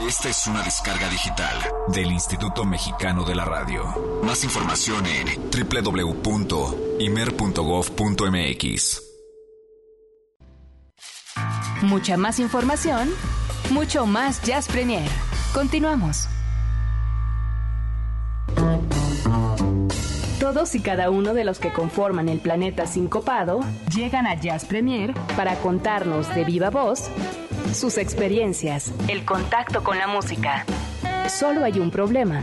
Esta es una descarga digital del Instituto Mexicano de la Radio. Más información en www.imer.gov.mx. Mucha más información, mucho más Jazz Premier. Continuamos. Todos y cada uno de los que conforman el planeta sincopado llegan a Jazz Premier para contarnos de viva voz sus experiencias, el contacto con la música. Solo hay un problema.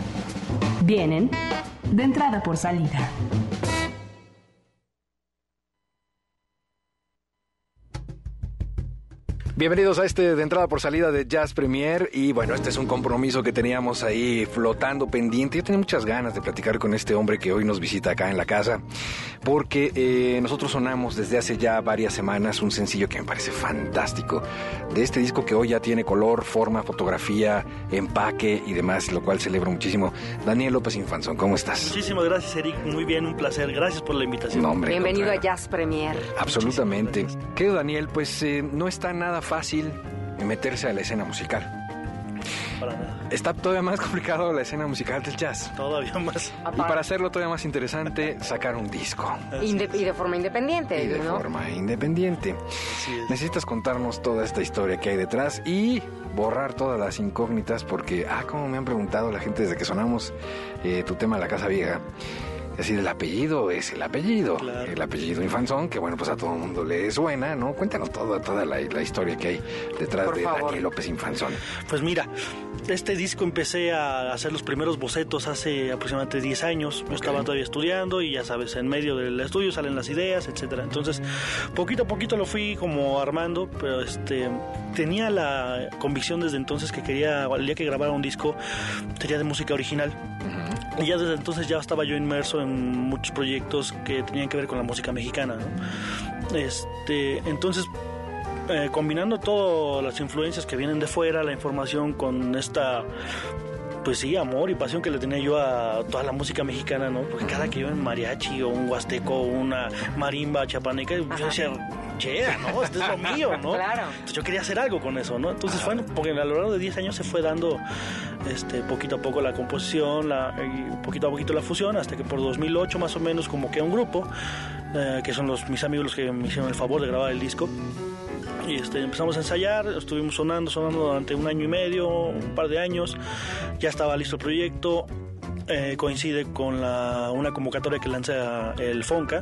Vienen de entrada por salida. Bienvenidos a este de entrada por salida de Jazz Premier y bueno, este es un compromiso que teníamos ahí flotando pendiente. Yo tenía muchas ganas de platicar con este hombre que hoy nos visita acá en la casa porque eh, nosotros sonamos desde hace ya varias semanas un sencillo que me parece fantástico de este disco que hoy ya tiene color, forma, fotografía, empaque y demás, lo cual celebro muchísimo. Daniel López Infanzón, ¿cómo estás? Muchísimas gracias, Eric. Muy bien, un placer. Gracias por la invitación. No, hombre, Bienvenido a Jazz Premier. Absolutamente. Querido Daniel, pues eh, no está nada fácil meterse a la escena musical. Para nada. Está todavía más complicado la escena musical del jazz. Todavía más. Y para hacerlo todavía más interesante, sacar un disco. Inde- y de forma independiente, Y de ¿no? forma independiente. Necesitas contarnos toda esta historia que hay detrás y borrar todas las incógnitas porque, ah, como me han preguntado la gente desde que sonamos eh, tu tema de la Casa Vieja. Es decir, el apellido es el apellido. Claro. El apellido Infanzón, que bueno, pues a todo el mundo le suena, ¿no? Cuéntanos toda, toda la, la historia que hay detrás Por de favor. Daniel López Infanzón. Pues mira, este disco empecé a hacer los primeros bocetos hace aproximadamente 10 años. Yo estaba todavía estudiando y ya sabes, en medio del estudio salen las ideas, etcétera. Entonces, poquito a poquito lo fui como armando, pero este tenía la convicción desde entonces que quería, el día que grabara un disco, sería de música original. Y ya desde entonces ya estaba yo inmerso en muchos proyectos que tenían que ver con la música mexicana. Este, entonces, eh, combinando todas las influencias que vienen de fuera, la información con esta, pues sí, amor y pasión que le tenía yo a toda la música mexicana, ¿no? Porque cada que iba en mariachi o un huasteco o una marimba chapaneca, yo decía, yeah, ¿no? Esto es lo mío, ¿no? Claro. Entonces yo quería hacer algo con eso, ¿no? Entonces, bueno, porque a lo largo de 10 años se fue dando este, poquito a poco la composición, la, y poquito a poquito la fusión, hasta que por 2008 más o menos como que un grupo, eh, que son los, mis amigos los que me hicieron el favor de grabar el disco, y este, empezamos a ensayar, estuvimos sonando, sonando durante un año y medio, un par de años, ya estaba listo el proyecto, eh, coincide con la, una convocatoria que lanza el FONCA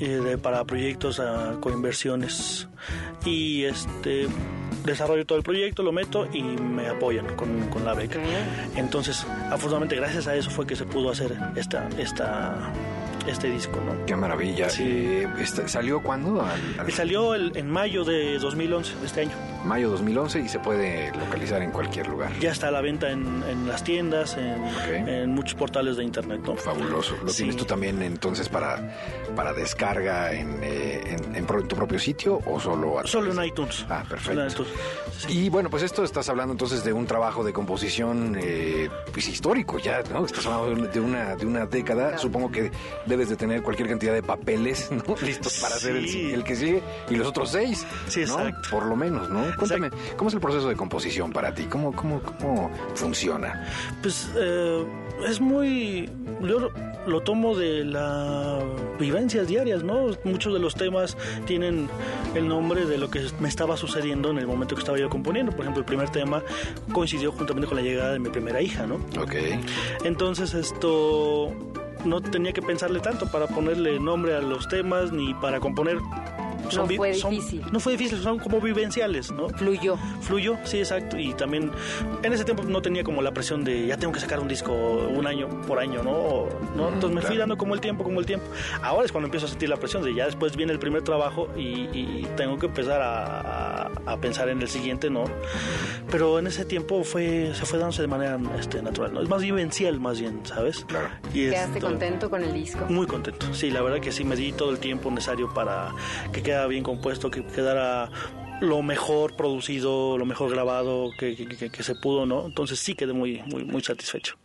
eh, de- para proyectos a coinversiones. Y este desarrollo todo el proyecto, lo meto y me apoyan con, con la beca. Entonces, afortunadamente gracias a eso fue que se pudo hacer esta, esta, este disco, ¿no? Qué maravilla. Sí. Eh, este, ¿Salió cuándo? Al, al- Salió el- en mayo de 2011, de este año. Mayo 2011 y se puede localizar en cualquier lugar. Ya está a la venta en, en las tiendas, en, muchos portales de internet, ¿no? Fabuloso. ¿Lo Sí. tienes tú también entonces para, para descarga en, eh, en, en pro- en tu propio sitio o solo a Solo en iTunes. Ah, perfecto. iTunes. Sí. Y bueno, pues esto estás hablando entonces de un trabajo de composición eh, pues histórico ya, ¿no? Estás hablando de una, de una década. Supongo que debes de tener cualquier cantidad de papeles, ¿no? Listos para hacer el, Sí. el que sigue y los otros seis. Sí, ¿no? exacto. Por lo menos, ¿no? Cuéntame, ¿cómo es el proceso de composición para ti? ¿Cómo, cómo, cómo funciona? Pues eh, es muy... Yo lo- lo tomo de las vivencias diarias, ¿no? Muchos de los temas tienen el nombre de lo que me estaba sucediendo en el momento que estaba yo componiendo. Por ejemplo, el primer tema coincidió juntamente con la llegada de mi primera hija, ¿no? Ok. Entonces esto no tenía que pensarle tanto para ponerle nombre a los temas ni para componer. No vi- fue difícil. no fue difícil, son como vivenciales, ¿no? Fluyó. Fluyó, sí, exacto. Y también en ese tiempo no tenía como la presión de ya tengo que sacar un disco un año por año, ¿no? O- ¿no? Entonces me fui claro. dando como el tiempo, como el tiempo. Ahora es cuando empiezo a sentir la presión de ya después viene el primer trabajo y, y tengo que empezar a, a- a pensar en el siguiente, ¿no? Pero en ese tiempo fue se fue dándose de manera este, natural, ¿no? Es más vivencial, más bien, ¿sabes? Claro. Y ¿Quedaste esto- contento con el disco? muy contento. Sí, la verdad que sí me di todo el tiempo necesario para que bien compuesto, que quedara lo mejor producido, lo mejor grabado que- que se pudo, ¿no? Entonces sí quedé muy, muy, muy satisfecho.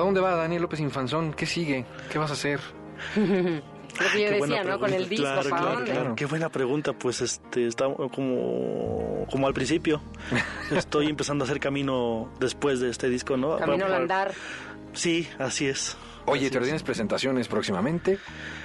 ¿Para dónde va Daniel López Infanzón? ¿Qué sigue? ¿Qué vas a hacer? Lo que yo Qué buena decía, ¿no? Con el pregunta. disco, Claro, ¿para claro, dónde? claro. Qué buena pregunta, pues este está como como al principio. Estoy empezando a hacer camino después de este disco, ¿no? Camino al Para- andar. Sí, así es. Oye, Así ¿te es. tienes presentaciones próximamente?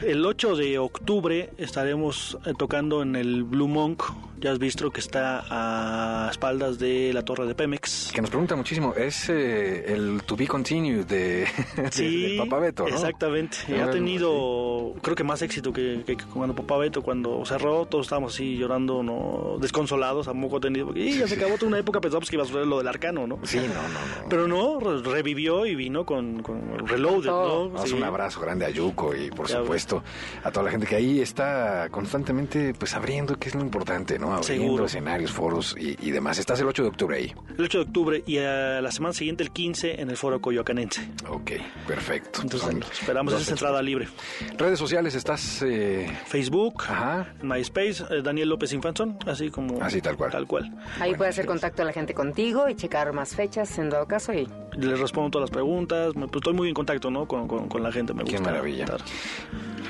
El 8 de octubre estaremos eh, tocando en el Blue Monk Jazz Bistro que está a espaldas de la torre de Pemex. Que nos pregunta muchísimo, es eh, el To Be Continued de, de- Sí, Papa Beto, ¿no? exactamente. Ha tenido, creo que más éxito que, que cuando Papá Beto, cuando cerró, todos estábamos así llorando, no desconsolados, a moco tendido, porque "Y, ya se acabó toda una época, pensamos que iba a suceder lo del arcano, ¿no? Sí, no, no, no. Pero no, re- revivió y vino con, con Reloaded. ¿no? Haz Sí. un abrazo grande a Yuko y por Ya, supuesto a toda la gente que ahí está constantemente pues abriendo, que es lo importante, ¿no? Abriendo Seguro. escenarios, foros y, y demás. Estás el 8 de octubre ahí. El 8 de octubre y a la semana siguiente, el 15, en el foro coyoacanense. Ok, perfecto. Entonces, Son esperamos esa entrada libre. fechas. Redes sociales, estás... eh, Facebook, Ajá. MySpace, eh, Daniel López Infanzón, así como... Así, tal cual. Tal cual. Ahí Bueno, puede hacer contacto a la gente contigo y checar más fechas en dado caso y Les respondo todas las preguntas, me- pues, estoy muy en contacto, ¿no? Con, con- con la gente, me Qué gusta. maravilla. estar.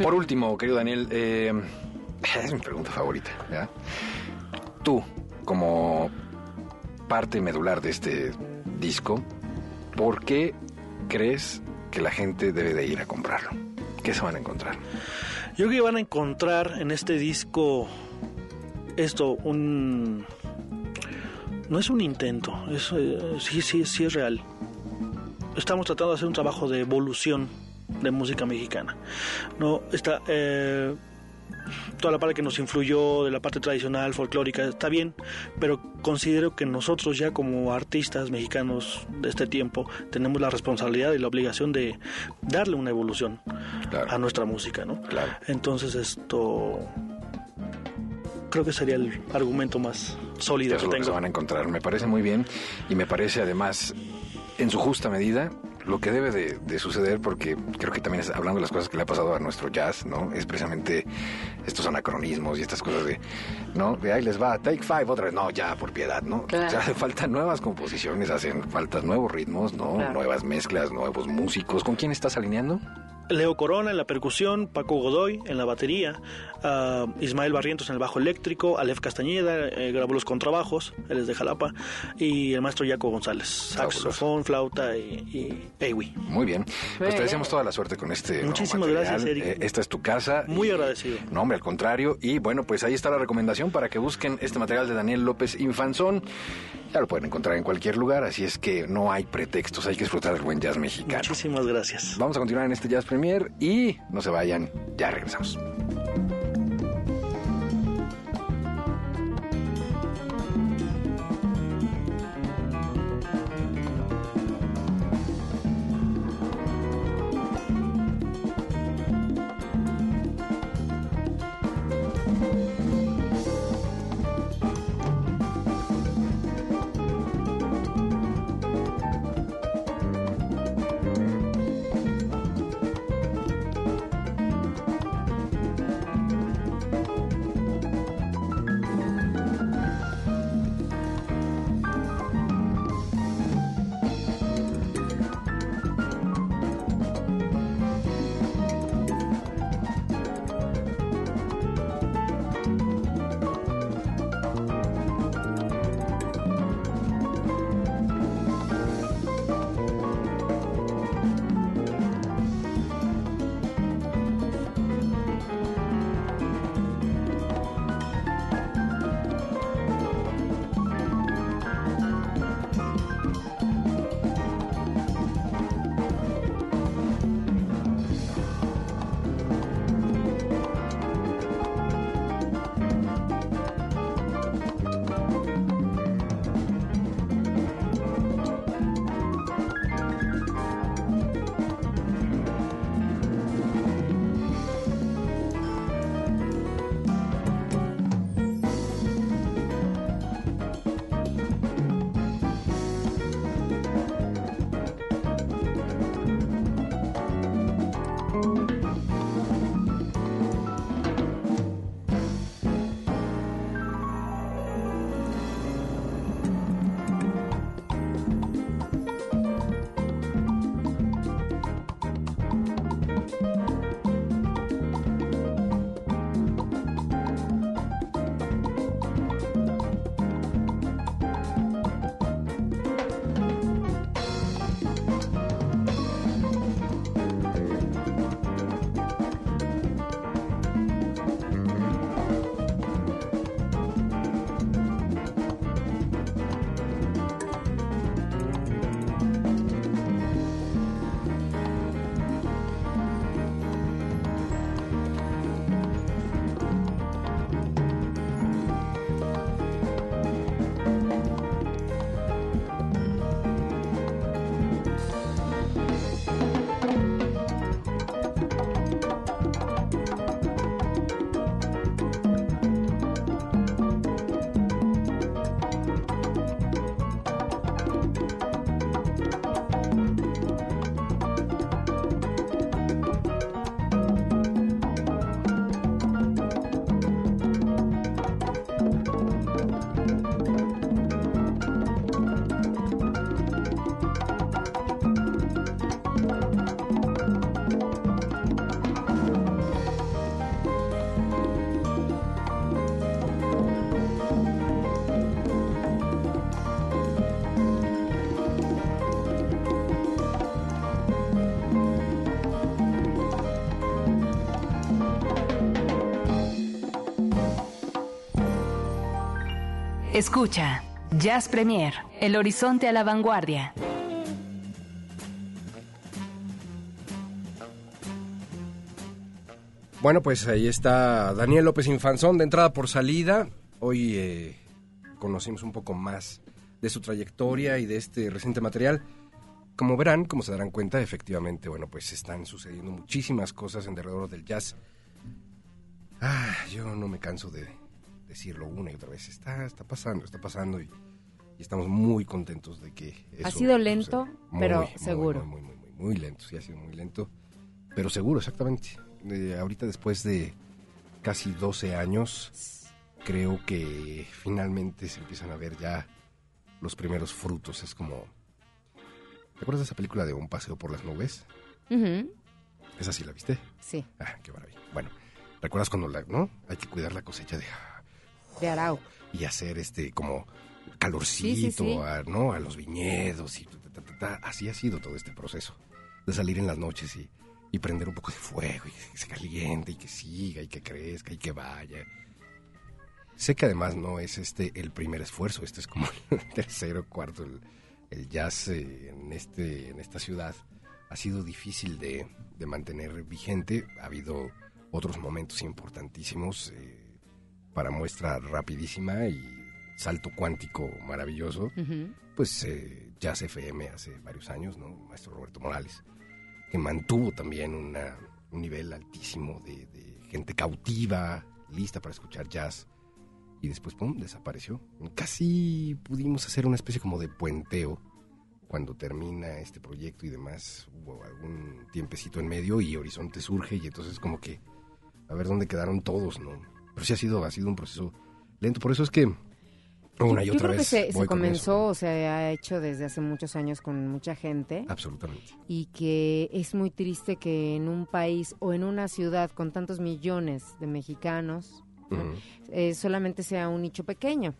Por último, querido Daniel, eh, es mi pregunta favorita. ¿ya? Tú, como parte medular de este disco, ¿por qué crees que la gente debe de ir a comprarlo? ¿Qué se van a encontrar? Yo creo que van a encontrar en este disco esto, un... No es un intento, es, eh, sí, sí, sí es real. Estamos tratando de hacer un trabajo de evolución de música mexicana. No está eh, toda la parte que nos influyó de la parte tradicional, folclórica, está bien, pero considero que nosotros ya como artistas mexicanos de este tiempo tenemos la responsabilidad y la obligación de darle una evolución Claro. a nuestra música, ¿no? Claro. Entonces esto creo que sería el argumento más sólido Eso es que lo que se tengo. van a encontrar. Me parece muy bien y me parece además, en su justa medida, lo que debe de, de suceder, porque creo que también es- hablando de las cosas que le ha pasado a nuestro jazz, ¿no? Es precisamente estos anacronismos y estas cosas de, ¿no? De ahí les va, take five, otra vez, no, ya, por piedad, ¿no? Claro. O sea, hace falta nuevas composiciones, hacen falta nuevos ritmos, ¿no? Claro. Nuevas mezclas, nuevos músicos. ¿Con quién estás alineando? Leo Corona en la percusión, Paco Godoy en la batería, ah, Ismael Barrientos en el bajo eléctrico, Alef Castañeda eh, grabó los contrabajos, él es de Jalapa, y el maestro Yaco González, saxofón, flauta y, y ewi. Muy bien. Pues te deseamos toda la suerte con este. Muchísimas gracias, Eric. Eh, esta es tu casa. Muy y- agradecido. No, hombre, al contrario. Y bueno, pues ahí está la recomendación para que busquen este material de Daniel López Infanzón. Ya lo pueden encontrar en cualquier lugar, así es que no hay pretextos, hay que disfrutar del buen jazz mexicano. Muchísimas gracias. Vamos a continuar en este Jazz Y no se vayan, ya regresamos. Escucha, Jazz Premier, el horizonte a la vanguardia. Bueno, pues ahí está Daniel López Infanzón de entrada por salida. Hoy eh, conocimos un poco más de su trayectoria y de este reciente material. Como verán, como se darán cuenta, efectivamente, bueno, pues están sucediendo muchísimas cosas en derredor del jazz. Ah, yo no me canso de decirlo una y otra vez. Está, está pasando, está pasando y, y estamos muy contentos de que eso Ha sido lento, Muy, pero muy, seguro. Muy, muy, muy, muy, lento, sí ha sido muy lento, pero seguro, exactamente. Eh, ahorita después de casi 12 años, creo que finalmente se empiezan a ver ya los primeros frutos. Es como... ¿Te acuerdas de esa película de Un paseo por las nubes? Ujú, Esa sí la viste. Sí, Ah, qué maravilla. Bueno, ¿recuerdas cuando la, no? Hay que cuidar la cosecha de de Arau. y hacer este como calorcito, Sí, sí, sí. A, ¿no? A los viñedos y ta, ta, ta, ta. así ha sido todo este proceso de salir en las noches y, y prender un poco de fuego y que se caliente y que siga y que crezca y que vaya. Sé que además no es este el primer esfuerzo, este es como el tercero, cuarto, el, el jazz eh, en este en esta ciudad ha sido difícil de, de mantener vigente. Ha habido otros momentos importantísimos eh, para muestra rapidísima y salto cuántico maravilloso. Pues eh, Jazz FM hace varios años, ¿no? Maestro Roberto Morales, que mantuvo también una- un nivel altísimo de, de gente cautiva, lista para escuchar jazz. Y después, ¡pum!, desapareció. Casi pudimos hacer una especie como de puenteo cuando termina este proyecto y demás. Hubo algún tiempecito en medio y Horizonte surge y entonces como que a ver dónde quedaron todos, ¿no? Pero sí ha sido, ha sido un proceso lento. Por eso es que una y Yo otra creo que vez se, comenzó, o se ha hecho desde hace muchos años con mucha gente Absolutamente. y que es muy triste que en un país o en una ciudad con tantos millones de mexicanos eh, solamente sea un nicho pequeño.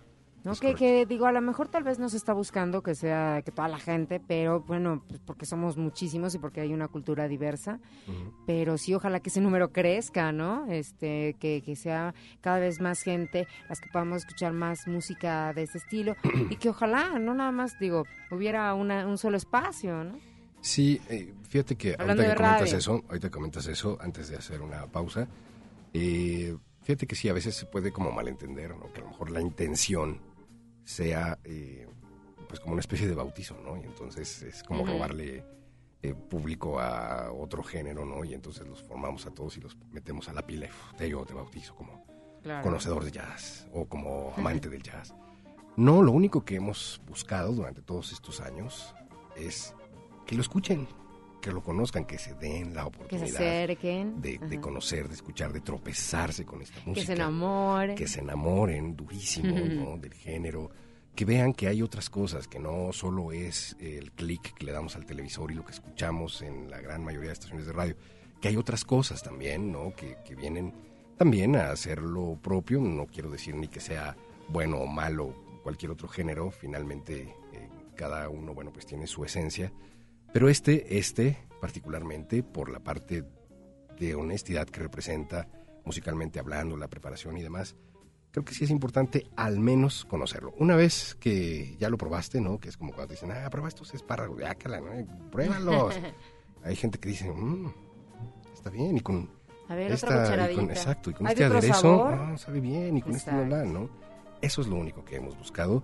¿No? Que, que digo, a lo mejor tal vez no se está buscando que sea que toda la gente, pero bueno, pues porque somos muchísimos y porque hay una cultura diversa, pero sí ojalá que ese número crezca, ¿no? Este, que, que sea cada vez más gente, las que podamos escuchar más música de ese estilo y que ojalá, no nada más, digo, hubiera una, un solo espacio, ¿no? Sí, eh, fíjate que Hablando ahorita que de comentas radio. eso, ahorita comentas eso, antes de hacer una pausa, eh, fíjate que sí, a veces se puede como malentender, ¿no? Que a lo mejor la intención sea eh, pues como una especie de bautizo, ¿no? Y entonces es como Ujú. robarle eh, público a otro género, ¿no? Y entonces los formamos a todos y los metemos a la pila y te, yo te bautizo como Claro. conocedor de jazz o como amante del jazz. No, lo único que hemos buscado durante todos estos años es que lo escuchen, que lo conozcan, que se den la Que se oportunidad acerquen. de, de conocer, de escuchar, de tropezarse con esta música. Que se enamoren. Que se enamoren durísimo ¿no? del género. Que vean que hay otras cosas, que no solo es el clic que le damos al televisor y lo que escuchamos en la gran mayoría de estaciones de radio. Que hay otras cosas también, ¿no? Que, que vienen también a hacer lo propio. No quiero decir ni que sea bueno o malo cualquier otro género. Finalmente, eh, cada uno, bueno, pues tiene su esencia. Pero este, este, particularmente por la parte de honestidad que representa musicalmente hablando, la preparación y demás, creo que sí es importante al menos conocerlo. Una vez que ya lo probaste, ¿no? Que es como cuando te dicen, ah, prueba estos espárragos, yácala, ¿no? Pruébalos. Hay gente que dice, mmm, está bien, y con A ver, esta, otra y con, exacto, y con ¿Hay este aderezo, sabor? ah, sabe bien, y con este Exacto. bla, bla, ¿no? Eso es lo único que hemos buscado.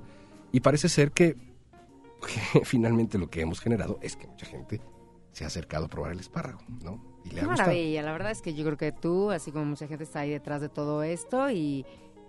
Y parece ser que, finalmente lo que hemos generado es que mucha gente se ha acercado a probar el espárrago, ¿no? Y le Qué ha gustado. maravilla, la verdad es que yo creo que tú, así como mucha gente está ahí detrás de todo esto y,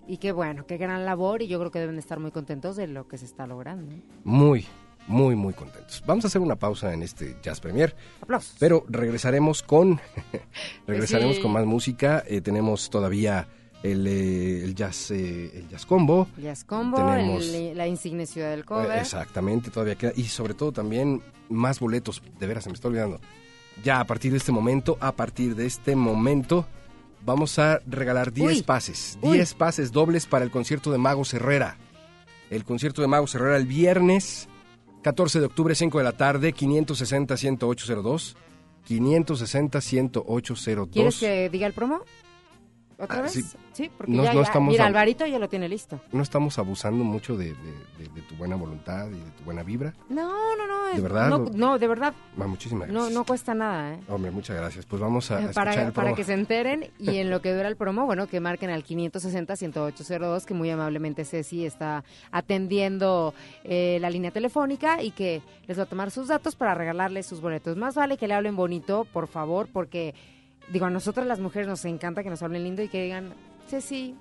y qué bueno, qué gran labor y yo creo que deben estar muy contentos de lo que se está logrando. Muy, muy, muy contentos. Vamos a hacer una pausa en este Jazz Premier, Aplausos. pero regresaremos con regresaremos sí. con más música. Eh, tenemos todavía el, eh, el jazz eh, el jazz combo. Jazz Combo, tenemos- el- la insignia ciudad del cover. Eh, exactamente, todavía queda. Y sobre todo también más boletos. De veras, se me está olvidando. Ya a partir de este momento, a partir de este momento, vamos a regalar 10 Uy. pases. Uy. 10 pases dobles para el concierto de Magos Herrera. El concierto de Magos Herrera el viernes 14 de octubre, 5 de la tarde, 560-10802. 560-10802. ¿Quieres que diga el promo? ¿Otra Ah, vez? sí. Sí, porque No- ya, no ya- estamos mira, Alvarito ya lo tiene listo. ¿No estamos abusando mucho de, de- de- de tu buena voluntad y de tu buena vibra? No, no, no. ¿De es- verdad? No, no, de verdad. Ma, muchísimas No, gracias. no cuesta nada, ¿eh? Hombre, muchas gracias. Pues vamos a, escuchar para, para que se enteren y en lo que dura el promo, bueno, que marquen al 560-10802, que muy amablemente Ceci está atendiendo eh, la línea telefónica y que les va a tomar sus datos para regalarles sus boletos. Más vale que le hablen bonito, por favor, porque, digo, a nosotras las mujeres nos encanta que nos hablen lindo y que digan, Ceci,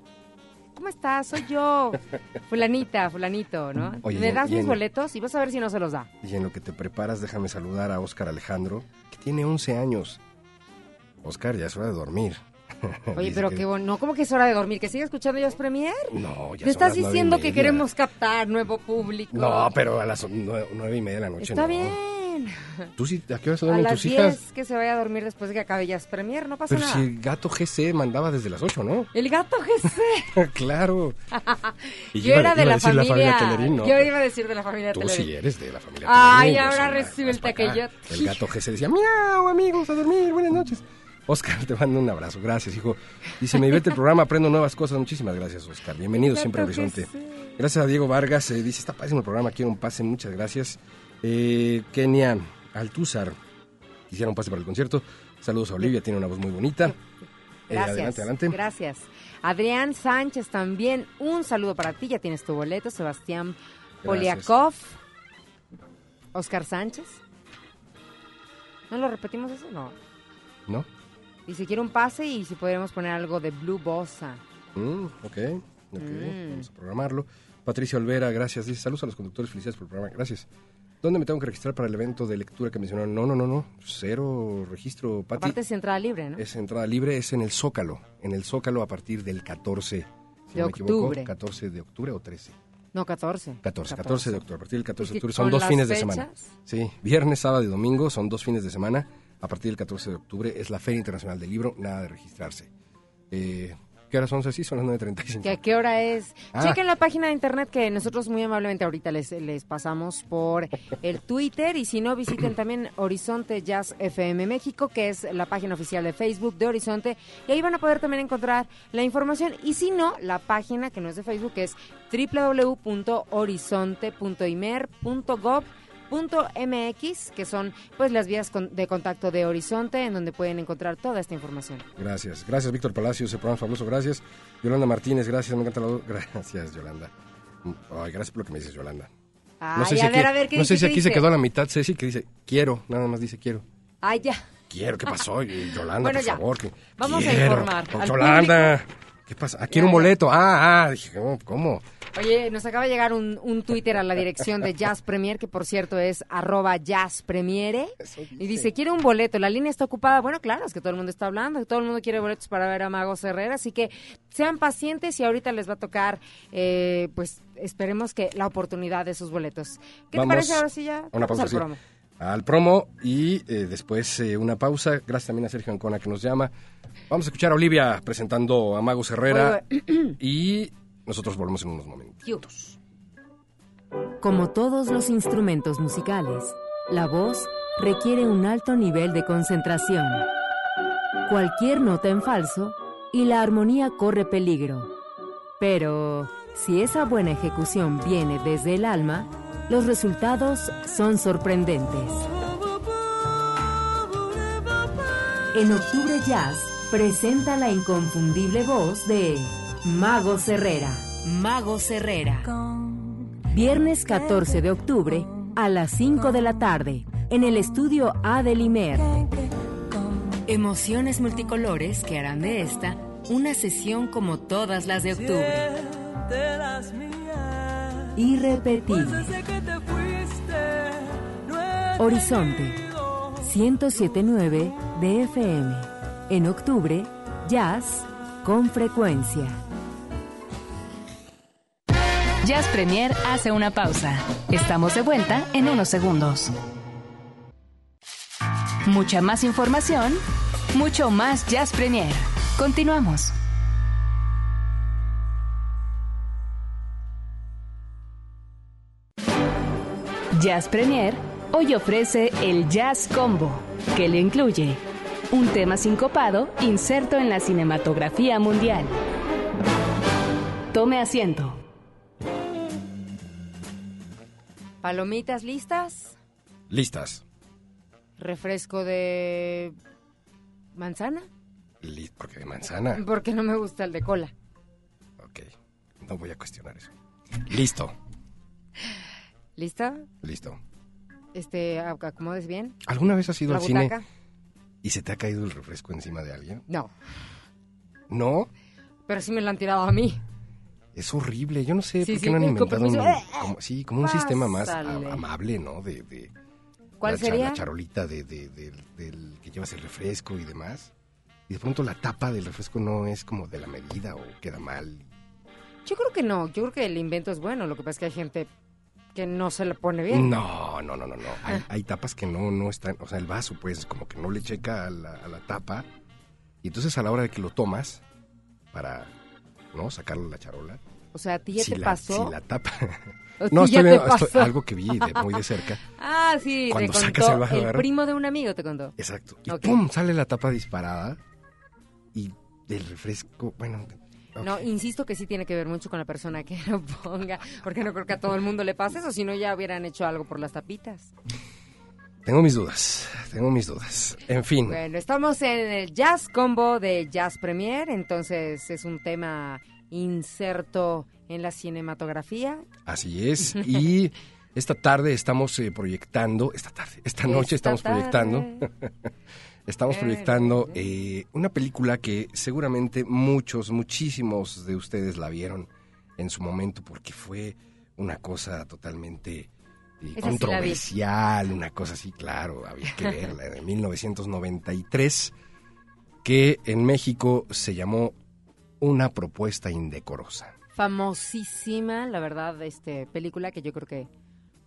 ¿cómo estás? Soy yo, fulanita, fulanito, ¿no? Oye, ¿Me das mis en- boletos? Y vas a ver si no se los da. Y en lo que te preparas, déjame saludar a Óscar Alejandro, que tiene 11 años. Óscar, ya es hora de dormir. Oye, pero que- qué bueno, no, como que es hora de dormir, que siga escuchando Jazz Premier. No, ya son estás diciendo que queremos captar nuevo público. No, pero a las nueve, nueve y media de la noche Está no. bien. ¿Tú sí, ¿A qué hora se A duermen las tus 10 hijas? que se vaya a dormir después de que acabe Jazz Premier, no pasa Pero nada. si el gato GC mandaba desde las 8, ¿no? El gato GC. claro. Y Yo iba- era de iba a la familia. Telerín, ¿no? Yo iba a decir de la familia Tú Telerín. sí eres de la familia Ay, Telerín, ahora resulta que yo- El gato GC decía, miau, amigos, a dormir, buenas noches. Oscar, te mando un abrazo, gracias, hijo. Dice, me divierte el programa, aprendo nuevas cosas. Muchísimas gracias, Oscar. Bienvenido siempre a Horizonte. Gracias a Diego Vargas, eh, dice, está padrísimo el programa, quiero un pase, muchas gracias. Eh, Kenia Altúzar, quisiera un pase para el concierto. Saludos a Olivia, tiene una voz muy bonita. Eh, Gracias. adelante, adelante. Gracias. Adrián Sánchez también, un saludo para ti, ya tienes tu boleto. Sebastián Poliakov. Oscar Sánchez. ¿No lo repetimos eso? No. ¿No? Y si quiere un pase y si podríamos poner algo de Blue Bossa. Mm, ok, ok, Mm. vamos a programarlo. Patricia Olvera, gracias. Dice, saludos a los conductores, felicidades por el programa, gracias. ¿Dónde me tengo que registrar para el evento de lectura que mencionaron? No, no, no, no, cero registro, Pati. Aparte es entrada libre, ¿no? Es entrada libre, es en el Zócalo, en el Zócalo a partir del 14, si De no me equivoco, octubre. 14 de octubre o 13. No, 14. 14, 14 de octubre, a partir del 14 de ¿Y octubre. Son dos fines de fechas? semana. Sí, viernes, sábado y domingo son dos fines de semana. A partir del 14 de octubre es la Feria Internacional del Libro, nada de registrarse. Eh, ¿Qué horas son? Sí, son las 9.35. ¿Que ¿A qué hora es? Ah. Chequen la página de internet que nosotros muy amablemente ahorita les, les pasamos por el Twitter y si no visiten también Horizonte Jazz FM México que es la página oficial de Facebook de Horizonte y ahí van a poder también encontrar la información y si no, la página que no es de Facebook que es www.horizonte.imer.gov.mx que son pues las vías con- de contacto de Horizonte en donde pueden encontrar toda esta información. Gracias. Gracias, Víctor Palacios, el programa fabuloso, gracias. Yolanda Martínez, gracias, me encanta la. Gracias, Yolanda. Ay, gracias por lo que me dices, Yolanda. Ay, si a aquí, ver, a ver, ¿qué no sé si aquí se quedó a la mitad, Ceci, que dice, quiero, nada más dice quiero. Ay, ya. Quiero, ¿qué pasó? Yolanda, Bueno, por ya. favor. que- Vamos a informar Yolanda, ¿qué pasa? Ah, quiero un boleto. Ah, ah, dije, ¿cómo? cómo? Oye, nos acaba de llegar un, un Twitter a la dirección de Jazz Premier, que por cierto es arroba Jazz Premiere. Y dice, quiere un boleto, la línea está ocupada. Bueno, claro, es que todo el mundo está hablando, todo el mundo quiere boletos para ver a Magos Herrera, así que sean pacientes y ahorita les va a tocar, eh, pues esperemos que la oportunidad de sus boletos. ¿Qué Vamos te parece ahora sí ya? Una Vamos pausa, al sí. Al promo y eh, después eh, una pausa. Gracias también a Sergio Ancona que nos llama. Vamos a escuchar a Olivia presentando a Magos Herrera y nosotros volvemos en unos momentos. Como todos los instrumentos musicales, la voz requiere un alto nivel de concentración. Cualquier nota en falso y la armonía corre peligro. Pero si esa buena ejecución viene desde el alma, los resultados son sorprendentes. En Octubre Jazz presenta la inconfundible voz de Magos Herrera. Magos Herrera. Viernes 14 de octubre a las 5 de la tarde en el estudio A de Limer. Emociones multicolores que harán de esta una sesión como todas las de octubre. Irrepetible. Horizonte 1079 de FM. En octubre, jazz con frecuencia. Jazz Premier hace una pausa. Estamos de vuelta en unos segundos. Mucha más información, mucho más Jazz Premier. Continuamos. Jazz Premier hoy ofrece el Jazz Combo, que le incluye Un tema sincopado inserto en la cinematografía mundial. Tome asiento. Palomitas listas. Listas. Refresco de manzana. Li- porque de manzana. Porque no me gusta el de cola. Ok. No voy a cuestionar eso. Listo. ¿Lista? Listo. Este, ac- acomodes bien. ¿Alguna vez has ido al cine y se te ha caído el refresco encima de alguien? No, No. pero sí me lo han tirado a mí. Es horrible. Yo no sé Sí, por qué sí, no han inventado un, como, sí, como un sistema más amable, ¿no? De, de ¿Cuál la, sería? la charolita de, de- del- del que llevas el refresco y demás. Y de pronto la tapa del refresco no es como de la medida o queda mal. Yo creo que no. Yo creo que el invento es bueno. Lo que pasa es que hay gente que no se le pone bien. No, no, no, no, no. Hay, hay tapas que no, no están, o sea, el vaso pues como que no le checa a la, a la tapa. Y entonces a la hora de que lo tomas para, ¿no? Sacarlo de la charola. O sea, ¿a ti ya si te la, pasó? si la tapa... ¿O no, estoy viendo estoy- algo que vi de muy de cerca. Ah, sí, Cuando te sacas contó el vaso de agarrar. primo de un amigo te contó. Exacto. Y pum, sale la tapa disparada. Y del refresco, bueno... ok. No, insisto que sí tiene que ver mucho con la persona que lo ponga, porque no creo que a todo el mundo le pase eso, si no ya hubieran hecho algo por las tapitas. Tengo mis dudas, tengo mis dudas. En fin, Bueno, estamos en el Jazz Combo de Jazz Premier, entonces es un tema inserto en la cinematografía. así es. Y esta tarde estamos eh, proyectando, esta tarde, esta noche Esta estamos proyectando, tarde. estamos proyectando eh, una película que seguramente muchos, muchísimos de ustedes la vieron en su momento porque fue una cosa totalmente eh, sí controversial, una cosa así, claro, había que verla, de 1993, que en México se llamó Una propuesta indecorosa. Famosísima, la verdad, este película que yo creo que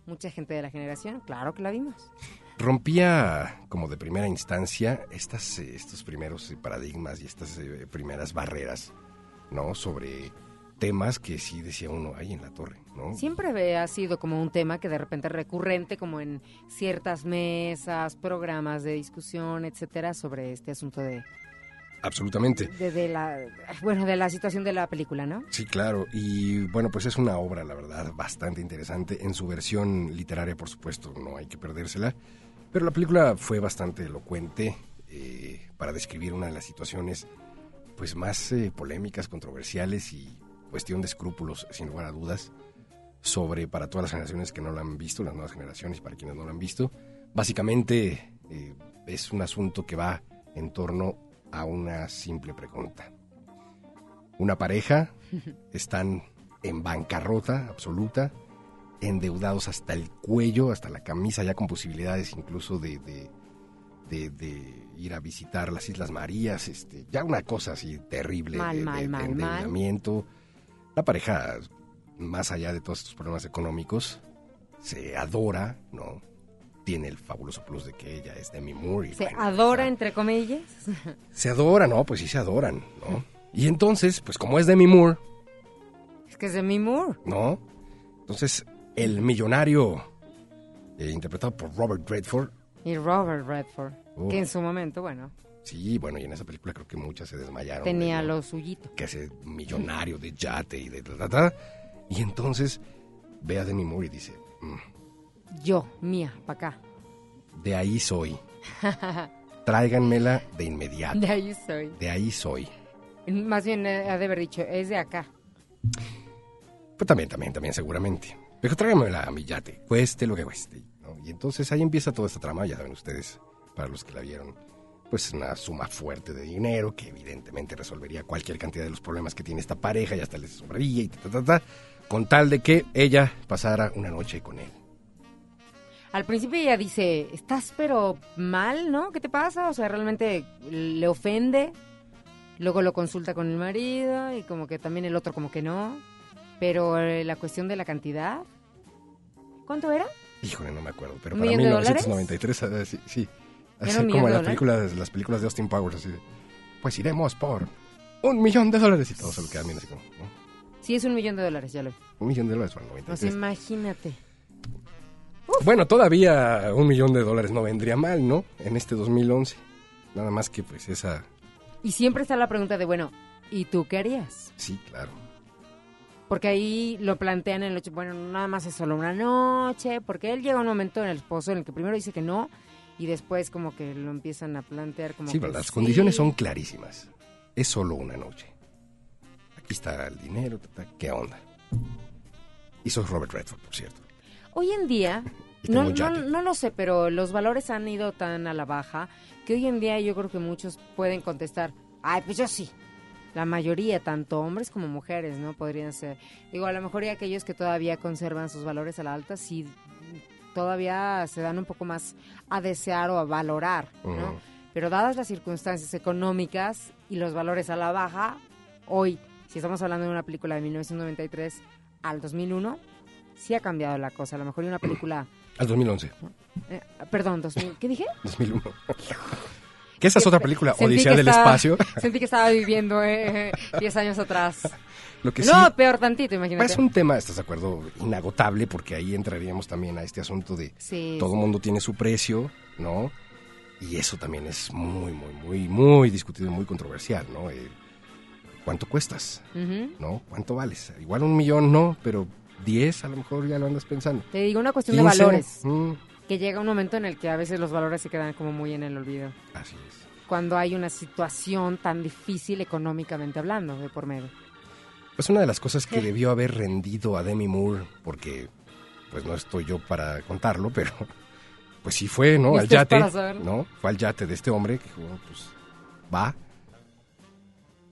mucha gente de la generación, claro que la vimos. rompía como de primera instancia estas, eh, estos primeros eh, paradigmas y estas eh, primeras barreras, ¿no? Sobre temas que sí decía uno, ahí en la torre, ¿no? Siempre ha sido como un tema que de repente es recurrente, como en ciertas mesas, programas de discusión, etcétera, sobre este asunto de, Absolutamente. la, bueno, de la situación de la película, ¿no? Sí, claro. Y bueno, pues es una obra, la verdad, bastante interesante. En su versión literaria, por supuesto, no hay que perdérsela. Pero la película fue bastante elocuente eh, para describir una de las situaciones pues más eh, polémicas, controversiales y cuestión de escrúpulos, sin lugar a dudas, sobre para todas las generaciones que no la han visto, las nuevas generaciones y para quienes no la han visto. Básicamente eh, es un asunto que va en torno a una simple pregunta. Una pareja están en bancarrota absoluta, endeudados hasta el cuello, hasta la camisa, ya con posibilidades incluso de, de, de- de ir a visitar las Islas Marías, este, ya una cosa así terrible Mal, de, de- mal, de mal, mal. endeudamiento. La pareja, más allá de todos estos problemas económicos, se adora, ¿no? Tiene el fabuloso plus de que ella es Demi Moore. y Se bueno, adora, entre comillas. se adoran, ¿no? Pues sí se adoran, ¿no? Y entonces, pues como es Demi Moore, Es que es de mi Moore. ¿no? Entonces, el millonario, eh, interpretado por Robert Redford, Y Robert Redford, Oh. que en su momento, bueno, sí, bueno, y en esa película creo que muchas se desmayaron. tenía de lo suyito. Que ese millonario de yate y de ta, ta, ta. Y entonces ve a Demi Moore y dice, "Mm, Yo, mía, para acá. de ahí soy. Tráiganmela de inmediato. De ahí soy. De ahí soy. Más bien, eh, ha de haber dicho, es de acá. Pues también, también, también, seguramente. Pero tráigamela a mi yate, cueste lo que cueste. ¿no? Y entonces ahí empieza toda esta trama, ya saben ustedes, para los que la vieron, pues una suma fuerte de dinero que evidentemente resolvería cualquier cantidad de los problemas que tiene esta pareja y hasta les sobraría y ta, ta, ta, ta, con tal de que ella pasara una noche con él. Al principio ella dice, estás pero mal, ¿no? ¿Qué te pasa? O sea, realmente le ofende. Luego lo consulta con el marido y como que también el otro como que no. Pero eh, la cuestión de la cantidad... ¿Cuánto era? Híjole, no me acuerdo, pero ¿Un para millón de dólares? 1993, eh, sí, sí. ¿Era Así como la película, las películas de Austin Powers, así de, pues iremos por un millón de dólares y todo se lo quedan bien así como, ¿no? Sí, es un millón de dólares, ya lo vi. Un millón de dólares para el O sea, 93. imagínate. Bueno, todavía un millón de dólares no vendría mal, ¿no? En este 2011. Nada más que pues esa... Y siempre está la pregunta de, bueno, ¿y tú qué harías? Sí, claro. Porque ahí lo plantean en el hecho, bueno, nada más es solo una noche, porque él llega un momento en el esposo en el que primero dice que no y después como que lo empiezan a plantear como Sí, que las sí. condiciones son clarísimas. Es solo una noche. Aquí está el dinero, ¿qué onda? Y sos Robert Redford, por cierto. Hoy en día, no, no, no lo sé, pero los valores han ido tan a la baja que hoy en día yo creo que muchos pueden contestar, ay, pues yo sí. La mayoría, tanto hombres como mujeres, ¿no? Podrían ser. Digo, a lo mejor y aquellos que todavía conservan sus valores a la alta, sí todavía se dan un poco más a desear o a valorar, ¿no? Pero dadas las circunstancias económicas y los valores a la baja, hoy, si estamos hablando de una película de 1993 al 2001, sí ha cambiado la cosa. A lo mejor y una película... Al 2011, eh, perdón, 2000, ¿qué dije? 2001. que esa es otra película, Odisea del estaba- Espacio. Sentí que estaba viviendo eh, 10 años atrás. Lo que sí... No, peor tantito, imagínate. Es un tema, ¿estás de acuerdo? Inagotable, porque ahí entraríamos también a este asunto de Sí, todo sí. mundo tiene su precio, ¿no? Y eso también es muy, muy, muy, muy discutido y muy controversial, ¿no? Eh, ¿Cuánto cuestas? ¿No? ¿Cuánto vales? Igual un millón no, pero 10 a lo mejor ya lo andas pensando. Te digo una cuestión de 15, valores, mm, que llega un momento en el que a veces los valores se quedan como muy en el olvido. así es. Cuando hay una situación tan difícil económicamente hablando de por medio. Pues una de las cosas que debió haber rendido a Demi Moore, porque pues no estoy yo para contarlo, pero pues sí fue, ¿no? Al yate. ¿no? Fue al yate de este hombre que dijo, pues va.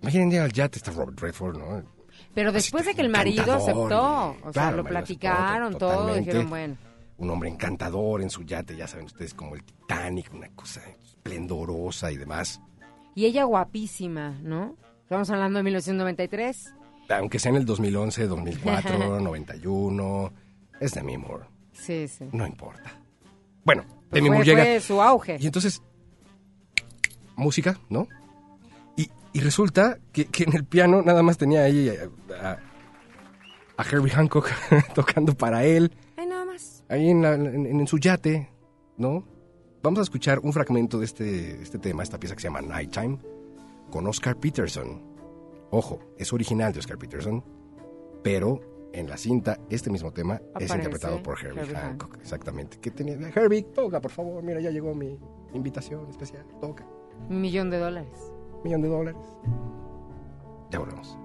Imaginen al yate está Robert Redford, ¿no? Pero después de que el marido aceptó, o sea, lo aceptó, platicaron, to- todo, dijeron, bueno. Un hombre encantador en su yate, ya saben ustedes, como el Titanic, una cosa esplendorosa y demás. Y ella guapísima, ¿no? Estamos hablando de 1993. Aunque sea en el 2011, 2004, 91, es Demi Moore, Sí, sí. no importa. Bueno, Pues Demi fue, Moore llega... fue su auge. Y entonces, música, ¿no? Y, resulta que, que en el piano nada más tenía ahí a, a- a Herbie Hancock tocando para él, Ay, nada más. ahí en, la- en- en su yate, ¿no? Vamos a escuchar un fragmento de este, este tema, esta pieza que se llama Nighttime, con Oscar Peterson. Ojo, es original de Oscar Peterson, pero en la cinta este mismo tema es interpretado por Herbie, Herbie Hancock. Exactamente. Que tenía, Herbie, toca, por favor, mira, ya llegó mi invitación especial, toca. Un millón de dólares. Millón de dólares. Ya volvemos.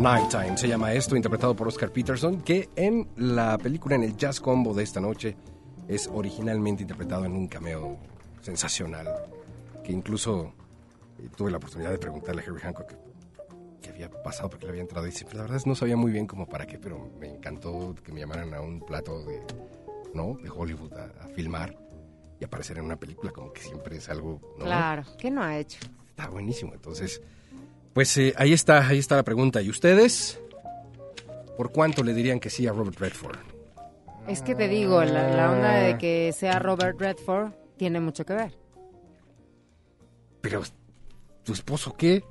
Nighttime se llama esto, interpretado por Oscar Peterson, que en la película, en el jazz combo de esta noche, es originalmente interpretado en un cameo sensacional, que incluso eh, tuve la oportunidad de preguntarle a Harry Hancock qué había pasado, porque le había entrado y dice, pues la verdad es no sabía muy bien cómo para qué, pero me encantó que me llamaran a un plato de, ¿no? de Hollywood a, a filmar y aparecer en una película, como que siempre es algo... ¿no? Claro, ¿qué no ha hecho? Está buenísimo, entonces... Pues eh, ahí está, ahí está la pregunta. ¿Y ustedes? ¿Por cuánto le dirían que sí a Robert Redford? Es que te digo, la, la onda de que sea Robert Redford tiene mucho que ver. Pero, ¿tu esposo qué?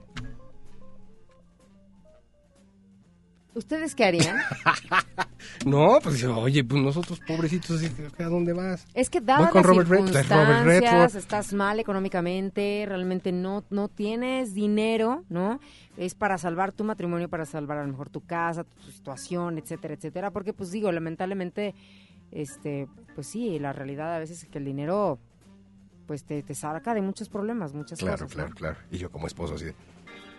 ¿Ustedes qué harían? No, pues oye, pues nosotros pobrecitos, ¿a dónde vas? Es que dadas con las Robert circunstancias, Robert Redford. estás mal económicamente, realmente no, no tienes dinero, ¿no? Es para salvar tu matrimonio, para salvar a lo mejor tu casa, tu situación, etcétera, etcétera. Porque, pues digo, lamentablemente, este, pues sí, la realidad a veces es que el dinero, pues te, te saca de muchos problemas, muchas Claro, cosas. claro, ¿no? claro. Y yo como esposo así de,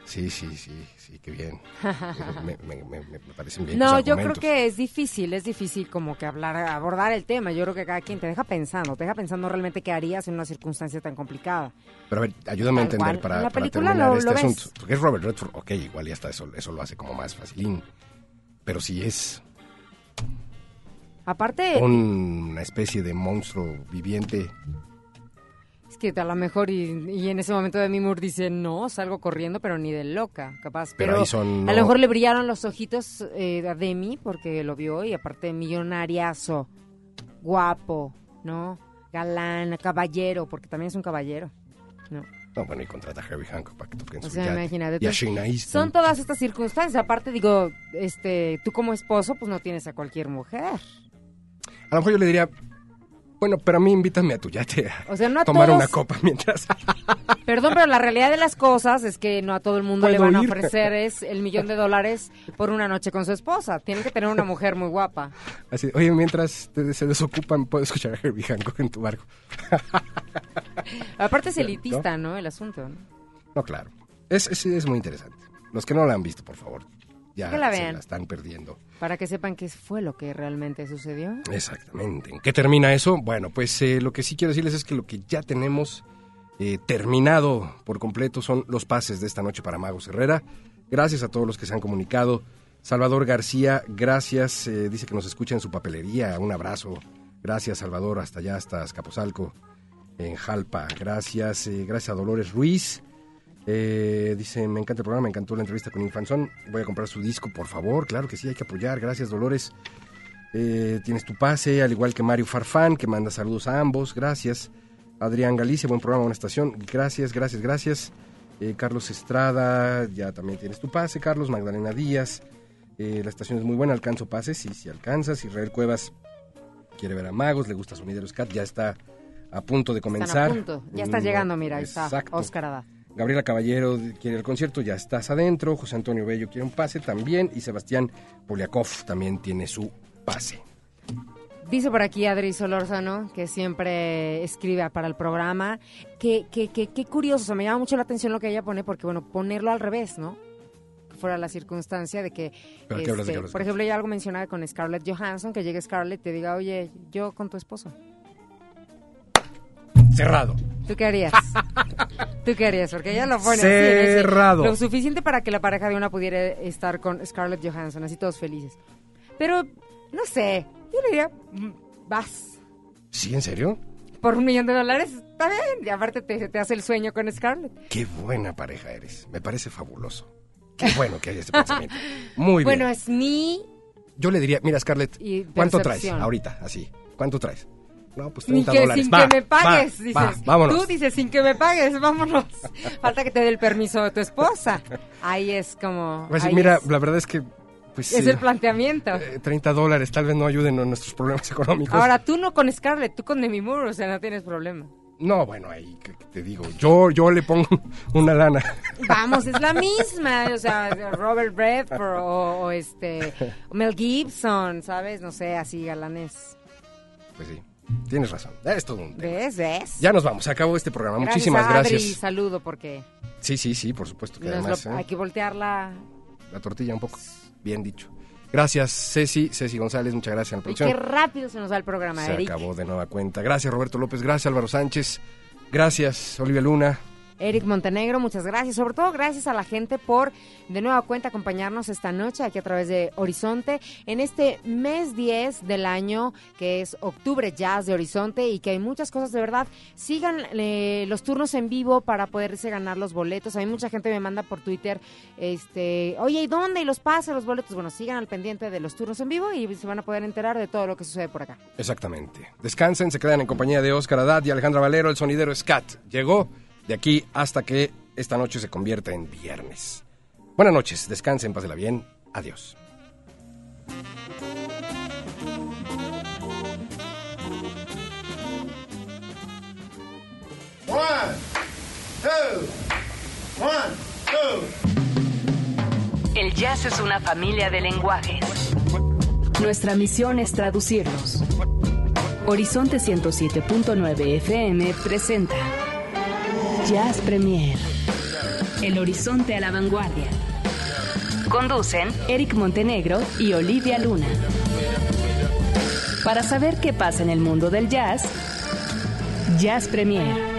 sí, sí, sí, sí, qué bien. me, me, me, me parecen bien No, yo creo que es difícil, es difícil como que hablar, abordar el tema. Yo creo que cada quien te deja pensando, te deja pensando realmente qué harías en una circunstancia tan complicada. Pero a ver, ayúdame a entender para, la para película terminar lo- este lo ves. asunto. Porque es Robert Redford, ok, igual ya está, eso, eso lo hace como más facilín. Pero si es Aparte, una especie de monstruo viviente, que a lo mejor y, y en ese momento de mi Moore dice, no, salgo corriendo, pero ni de loca, capaz. Pero Pero, a lo mejor le brillaron los ojitos eh, a Demi porque lo vio y aparte millonariazo, guapo, ¿no? Galán, caballero, porque también es un caballero. ¿no? no, bueno, y contrata a Harry Hancock para que toque en O su sea, yate. imagínate. Y a Shane Easton. Son todas estas circunstancias. Aparte, digo, este, tú como esposo, pues no tienes a cualquier mujer. A lo mejor yo le diría, bueno, pero a mí invítame a tu yate a O sea, no a tomar todos- una copa mientras... Perdón, pero la realidad de las cosas es que no a todo el mundo le van a ofrecer es el millón de dólares por una noche con su esposa. Tienen que tener una mujer muy guapa. Así, oye, mientras te- se desocupan, puedo escuchar a Herbie Hancock en tu barco. Aparte es elitista, ¿no? El asunto, ¿no? No, claro. Es, es, es muy interesante. Los que no la han visto, por favor, ya Que la se la están perdiendo. Para que sepan qué fue lo que realmente sucedió. Exactamente. ¿En qué termina eso? Bueno, pues eh, lo que sí quiero decirles es que lo que ya tenemos eh, terminado por completo son los pases de esta noche para Magos Herrera. Gracias a todos los que se han comunicado. Salvador García, gracias. eh, dice que nos escucha en su papelería. Un abrazo. Gracias, Salvador, hasta allá, hasta Azcapotzalco, en Jalpa. Gracias. eh, gracias a Dolores Ruiz. Eh, dice, me encanta el programa, me encantó la entrevista con Infanzón. Voy a comprar su disco, por favor. Claro que sí, hay que apoyar. Gracias, Dolores. Eh, tienes tu pase, al igual que Mario Farfán, que manda saludos a ambos. Gracias. Adrián Galicia, buen programa, buena estación. Gracias, gracias, gracias. Eh, Carlos Estrada, ya también tienes tu pase. Carlos, Magdalena Díaz. Eh, la estación es muy buena, alcanzo pases, sí, sí alcanzas. Israel Cuevas quiere ver a Magos, le gusta Sonidero Scat, ya está a punto de comenzar. Están a punto. Ya estás Mm, llegando, mira, ahí está. exacto. Oscar Ada. Gabriela Caballero quiere el concierto, ya estás adentro. José Antonio Bello quiere un pase también. Y Sebastián Poliakov también tiene su pase. Dice por aquí Adri Solórzano, que siempre escribe para el programa, que, que, que, que curioso, o sea, me llama mucho la atención lo que ella pone, porque bueno, ponerlo al revés, ¿no? Fuera la circunstancia de que, ¿Pero qué hablas de qué hablas? por ejemplo, ella algo mencionaba con Scarlett Johansson, que llegue Scarlett y te diga, oye, yo con tu esposo. Cerrado. ¿Tú qué harías? ¿Tú qué harías? Porque ella lo pone así, Cerrado. Lo suficiente para que la pareja de una pudiera estar con Scarlett Johansson, así todos felices. Pero, no sé, yo le diría, mm, vas. ¿Sí, en serio? Por un millón de dólares, está bien. Y aparte te, te hace el sueño con Scarlett. Qué buena pareja eres. Me parece fabuloso. Qué bueno que haya ese pensamiento. Muy bien. Bueno, es mi... Yo le diría, mira, Scarlett, ¿cuánto traes ahorita? Así. ¿Cuánto traes? No, pues Ni 30 que dólares. sin Va, que me pagues, va, dices. va, vámonos. Tú dices sin que me pagues, vámonos. Falta que te dé el permiso de tu esposa. Ahí es como... Pues, ahí mira, es, la verdad es que... Pues, es eh, el planteamiento. eh, 30 dólares tal vez no ayuden a nuestros problemas económicos. Ahora, tú no con Scarlett, tú con Demi Moore, o sea, no tienes problema. No, bueno, ahí te digo, yo, yo le pongo una lana. Vamos, es la misma, o sea, Robert Redford o, o este Mel Gibson, ¿sabes? No sé, así galanes. Pues sí, tienes razón. Es todo un tema. ¿Ves? ¿Ves? Ya nos vamos, se acabó este programa. Muchísimas Adri, gracias. saludo porque Sí, sí, sí, por supuesto que nos además. lo- ¿eh? hay que voltearla la tortilla un poco. Bien dicho. Gracias, Ceci, Ceci González, muchas gracias a la Y producción. qué rápido se nos va el programa, Se Eric. acabó de nueva cuenta. Gracias, Roberto López. Gracias, Álvaro Sánchez. Gracias, Olivia Luna. Eric Montenegro, muchas gracias. Sobre todo gracias a la gente por de nueva cuenta acompañarnos esta noche aquí a través de Horizonte en este mes 10 del año que es Octubre Jazz de Horizonte y que hay muchas cosas de verdad. Sigan eh, los turnos en vivo para poderse ganar los boletos. Hay mucha gente me manda por Twitter, este, oye, ¿y dónde? ¿Y los pases, los boletos? Bueno, sigan al pendiente de los turnos en vivo y se van a poder enterar de todo lo que sucede por acá. Exactamente. Descansen, se quedan en compañía de Óscar Haddad y Alejandra Valero, el sonidero Scat. Llegó de aquí hasta que esta noche se convierta en viernes. Buenas noches, descansen, pásela bien. Adiós. One, two, one, two. El jazz es una familia de lenguajes. Nuestra misión es traducirlos. Horizonte 107.9 FM presenta Jazz Premier. El horizonte a la vanguardia. Conducen Eric Montenegro y Olivia Luna. Para saber qué pasa en el mundo del jazz, Jazz Premier.